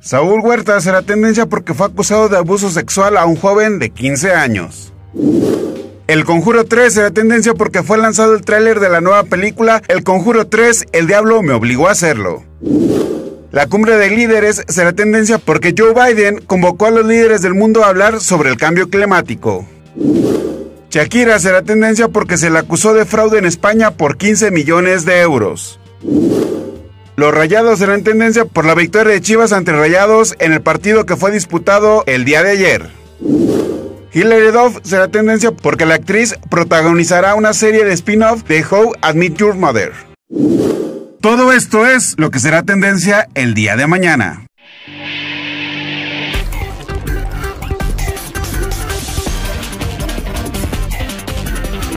Saúl Huerta será tendencia porque fue acusado de abuso sexual a un joven de 15 años. El Conjuro 3 será tendencia porque fue lanzado el tráiler de la nueva película El Conjuro 3, El Diablo me obligó a hacerlo. La cumbre de líderes será tendencia porque Joe Biden convocó a los líderes del mundo a hablar sobre el cambio climático. Shakira será tendencia porque se le acusó de fraude en España por 15 millones de euros. Los Rayados serán tendencia por la victoria de Chivas ante Rayados en el partido que fue disputado el día de ayer. Hilary Duff será tendencia porque la actriz protagonizará una serie de spin-off de How Meet Your Mother. Todo esto es lo que será tendencia el día de mañana.